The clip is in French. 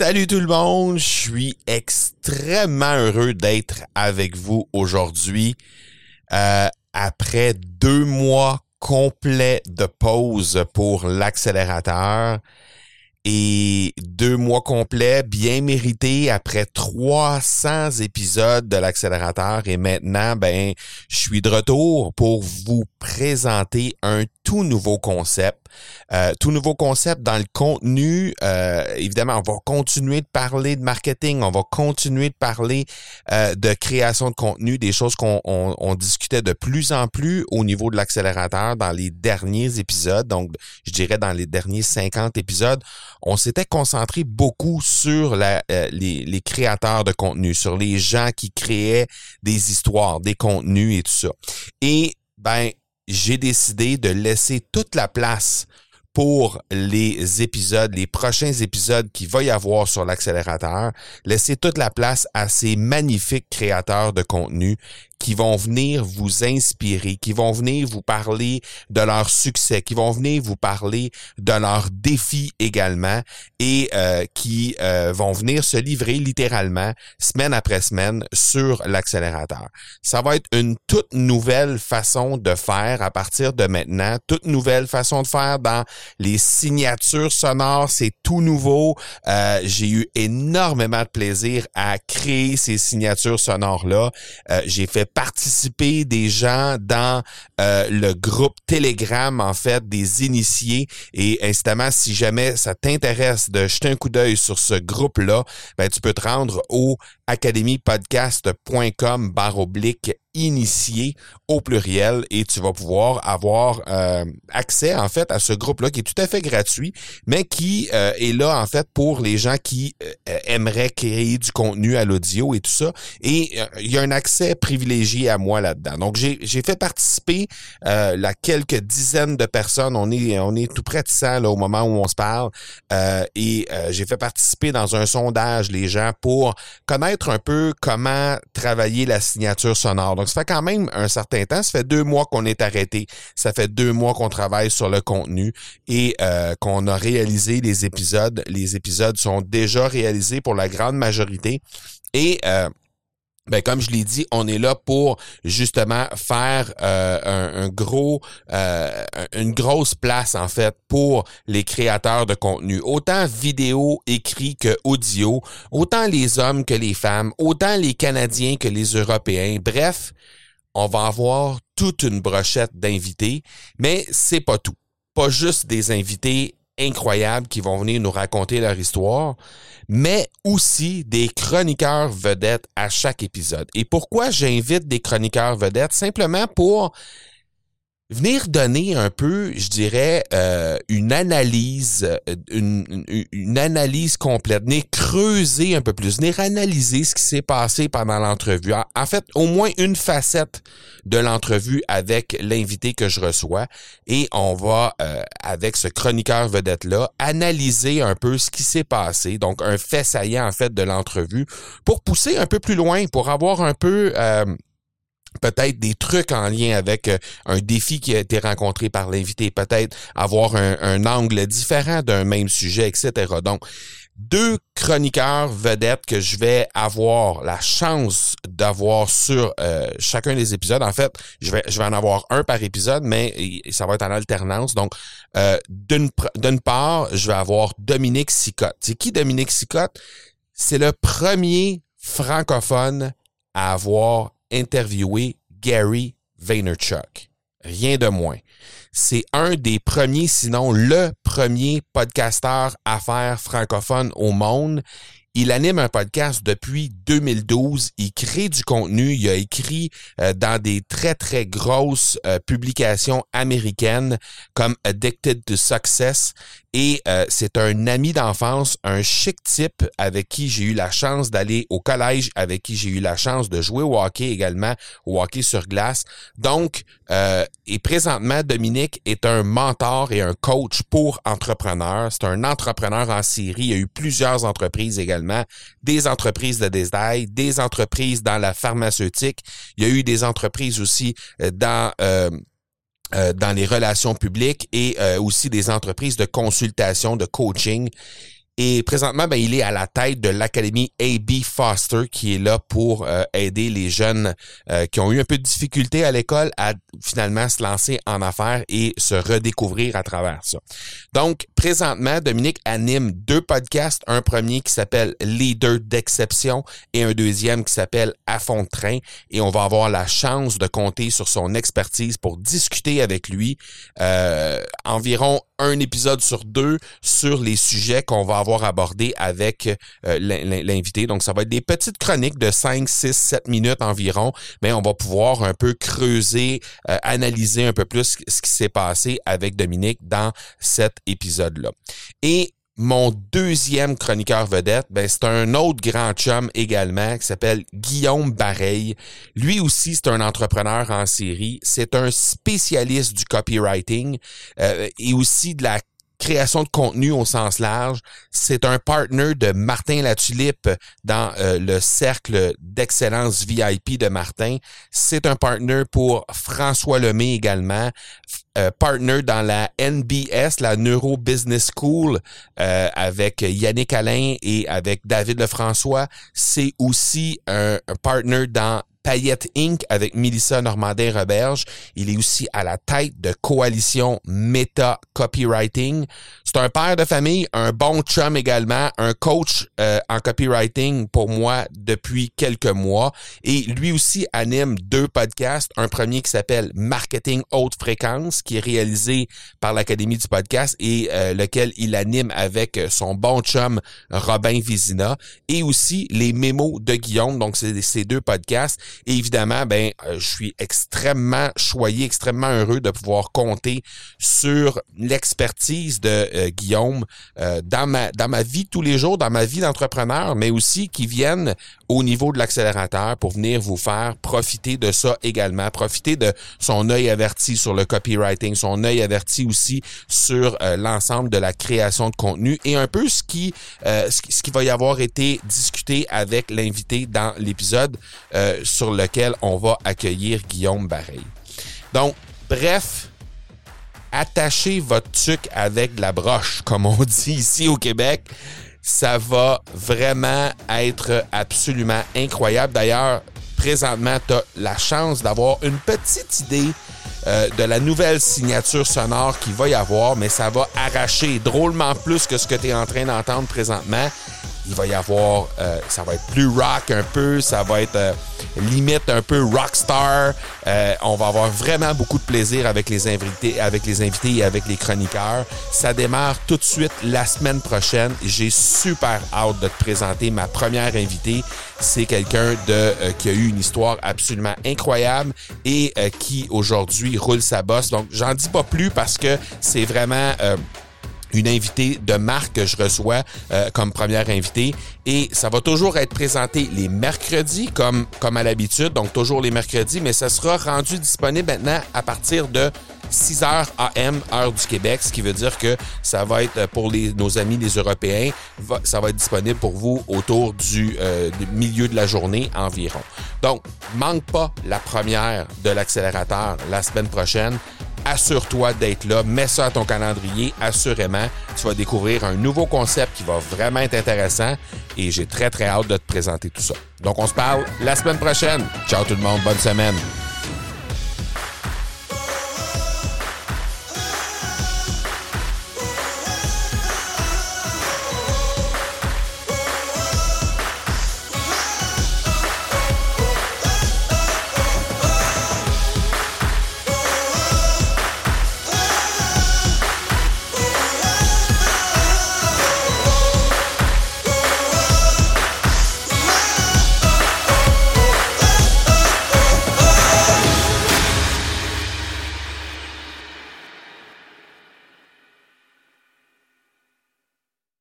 Salut tout le monde, je suis extrêmement heureux d'être avec vous aujourd'hui. Euh, après deux mois complets de pause pour l'accélérateur et deux mois complets bien mérités après 300 épisodes de l'accélérateur et maintenant ben je suis de retour pour vous présenter un tout nouveau concept euh, tout nouveau concept dans le contenu. Euh, évidemment, on va continuer de parler de marketing, on va continuer de parler euh, de création de contenu, des choses qu'on on, discutait de plus en plus au niveau de l'accélérateur dans les derniers épisodes. Donc, je dirais dans les derniers 50 épisodes, on s'était concentré beaucoup sur les, les créateurs de contenu, sur les gens qui créaient des histoires, des contenus et tout ça. Et ben, j'ai décidé de laisser toute la place pour les épisodes, les prochains épisodes qu'il va y avoir sur l'accélérateur, laisser toute la place à ces magnifiques créateurs de contenu qui vont venir vous inspirer, qui vont venir vous parler de leur succès, qui vont venir vous parler de leurs défis également et euh, qui euh, vont venir se livrer littéralement semaine après semaine sur l'accélérateur. Ça va être une toute nouvelle façon de faire à partir de maintenant, toute nouvelle façon de faire dans les signatures sonores, c'est tout nouveau. Euh, j'ai eu énormément de plaisir à créer ces signatures sonores-là. j'ai fait participer des gens dans euh, le groupe Telegram, en fait, des initiés. Et incidemment, si jamais ça t'intéresse de jeter un coup d'œil sur ce groupe-là, ben, tu peux te rendre au academypodcast.com barre oblique initié au pluriel et tu vas pouvoir avoir euh, accès en fait à ce groupe-là qui est tout à fait gratuit, mais qui euh, est là en fait pour les gens qui euh, aimeraient créer du contenu à l'audio et tout ça. Et il y a un accès privilégié à moi là-dedans. Donc j'ai fait participer la quelques dizaines de personnes. On est on est tout près de là, au moment où on se parle. et j'ai fait participer dans un sondage les gens pour connaître un peu comment travailler la signature sonore. Donc, ça fait quand même un certain temps. Ça fait deux mois qu'on est arrêté. Ça fait deux mois qu'on travaille sur le contenu et euh, qu'on a réalisé les épisodes. Les épisodes sont déjà réalisés pour la grande majorité. Et euh, ben, comme je l'ai dit, on est là pour justement faire euh, un, gros, euh, une grosse place en fait pour les créateurs de contenu, autant vidéo, écrit que audio, autant les hommes que les femmes, autant les Canadiens que les Européens. Bref, on va avoir toute une brochette d'invités, mais c'est pas tout. Pas juste des invités incroyables qui vont venir nous raconter leur histoire, mais aussi des chroniqueurs vedettes à chaque épisode. Et pourquoi j'invite des chroniqueurs vedettes? Simplement pour venir donner un peu, je dirais, euh, une analyse, euh, une, une, analyse complète, venir creuser un peu plus, venir analyser ce qui s'est passé pendant l'entrevue. En, fait, au moins une facette de l'entrevue avec l'invité que je reçois. Et on va, euh, avec ce chroniqueur vedette-là, analyser un peu ce qui s'est passé. Donc, un fait saillant, en fait, de l'entrevue pour pousser un peu plus loin, pour avoir un peu peut-être des trucs en lien avec euh, un défi qui a été rencontré par l'invité, peut-être avoir un, angle différent d'un même sujet, etc. Donc, deux chroniqueurs vedettes que je vais avoir la chance d'avoir sur euh, chacun des épisodes. En fait, je vais, je vais en avoir un par épisode, mais ça va être en alternance. Donc, euh, d'une part, je vais avoir Dominique Sicotte. C'est qui Dominique Sicotte? C'est le premier francophone à avoir interviewé Gary Vaynerchuk. Rien de moins. C'est un des premiers, sinon le premier podcasteur affaires francophone au monde. Il anime un podcast depuis 2012. Il crée du contenu. Il a écrit euh, dans des très, très grosses euh, publications américaines comme Addicted to Success. Et euh, c'est un ami d'enfance, un chic type avec qui j'ai eu la chance d'aller au collège, avec qui j'ai eu la chance de jouer au hockey également, au hockey sur glace. Donc, euh, et présentement, Dominique est un mentor et un coach pour entrepreneurs. C'est un entrepreneur en série. Il y a eu plusieurs entreprises également, des entreprises de détail, des entreprises dans la pharmaceutique. Il y a eu des entreprises aussi euh, dans euh, dans les relations publiques et euh, aussi des entreprises de consultation, de coaching. Et présentement, ben, il est à la tête de l'Académie AB Foster qui est là pour euh, aider les jeunes euh, qui ont eu un peu de difficulté à l'école à finalement se lancer en affaires et se redécouvrir à travers ça. Donc, présentement, Dominique anime deux podcasts. Un premier qui s'appelle Leader d'exception et un deuxième qui s'appelle À fond de train. Et on va avoir la chance de compter sur son expertise pour discuter avec lui euh, environ un épisode sur deux sur les sujets qu'on va avoir abordés avec euh, l'invité. Donc, ça va être des petites chroniques de 5, 6, 7 minutes environ, mais on va pouvoir un peu creuser, euh, analyser un peu plus ce qui s'est passé avec Dominique dans cet épisode-là. Et mon deuxième chroniqueur vedette, ben, c'est un autre grand chum également qui s'appelle Guillaume Bareil. Lui aussi, c'est un entrepreneur en série. C'est un spécialiste du copywriting euh, et aussi de la création de contenu au sens large. C'est un partner de Martin Latulippe dans euh, le cercle d'excellence VIP de Martin. C'est un partner pour François Lemay également. Euh, partner dans la NBS, la Neuro Business School, euh, avec Yannick Alain et avec David Lefrançois. C'est aussi un, un partner dans Payette Inc. avec Melissa Normandin-Roberge. Il est aussi à la tête de Coalition Meta Copywriting. C'est un père de famille, un bon chum également, un coach euh, en copywriting pour moi depuis quelques mois. Et lui aussi anime deux podcasts. Un premier qui s'appelle Marketing Haute Fréquence, qui est réalisé par l'Académie du podcast et euh, lequel il anime avec son bon chum Robin Vizina. Et aussi les mémos de Guillaume. Donc, c'est ces deux podcasts. Et évidemment, ben, euh, je suis extrêmement choyé, extrêmement heureux de pouvoir compter sur l'expertise de euh, Guillaume euh, dans ma dans ma vie tous les jours, dans ma vie d'entrepreneur, mais aussi qui viennent au niveau de l'accélérateur pour venir vous faire profiter de ça également, profiter de son œil averti sur le copywriting, son œil averti aussi sur l'ensemble de la création de contenu et un peu ce qui ce qui va y avoir été discuté avec l'invité dans l'épisode sur lequel on va accueillir Guillaume Bareil. Donc, bref, attachez votre tuc avec la broche, comme on dit ici au Québec. Ça va vraiment être absolument incroyable. D'ailleurs, présentement, tu as la chance d'avoir une petite idée euh, de la nouvelle signature sonore qu'il va y avoir, mais ça va arracher drôlement plus que ce que tu es en train d'entendre présentement il va y avoir, euh, ça va être plus rock un peu, ça va être euh, limite un peu rockstar. Euh, on va avoir vraiment beaucoup de plaisir avec les invités, avec les invités et avec les chroniqueurs. Ça démarre tout de suite la semaine prochaine. J'ai super hâte de te présenter ma première invitée. C'est quelqu'un de qui a eu une histoire absolument incroyable et qui aujourd'hui roule sa bosse. Donc j'en dis pas plus parce que c'est vraiment une invitée de marque que je reçois euh, comme première invitée. Et ça va toujours être présenté les mercredis, comme, comme à l'habitude, donc toujours les mercredis, mais ça sera rendu disponible maintenant à partir de 6 h AM, heure du Québec, ce qui veut dire que ça va être pour les, nos amis les Européens, ça va être disponible pour vous autour du, euh, du milieu de la journée environ. Donc, manque pas la première de l'accélérateur la semaine prochaine assure-toi d'être là, mets ça à ton calendrier, assurément. Tu vas découvrir un nouveau concept qui va vraiment être intéressant et j'ai très très hâte de te présenter tout ça. Donc on se parle la semaine prochaine. Ciao tout le monde, bonne semaine.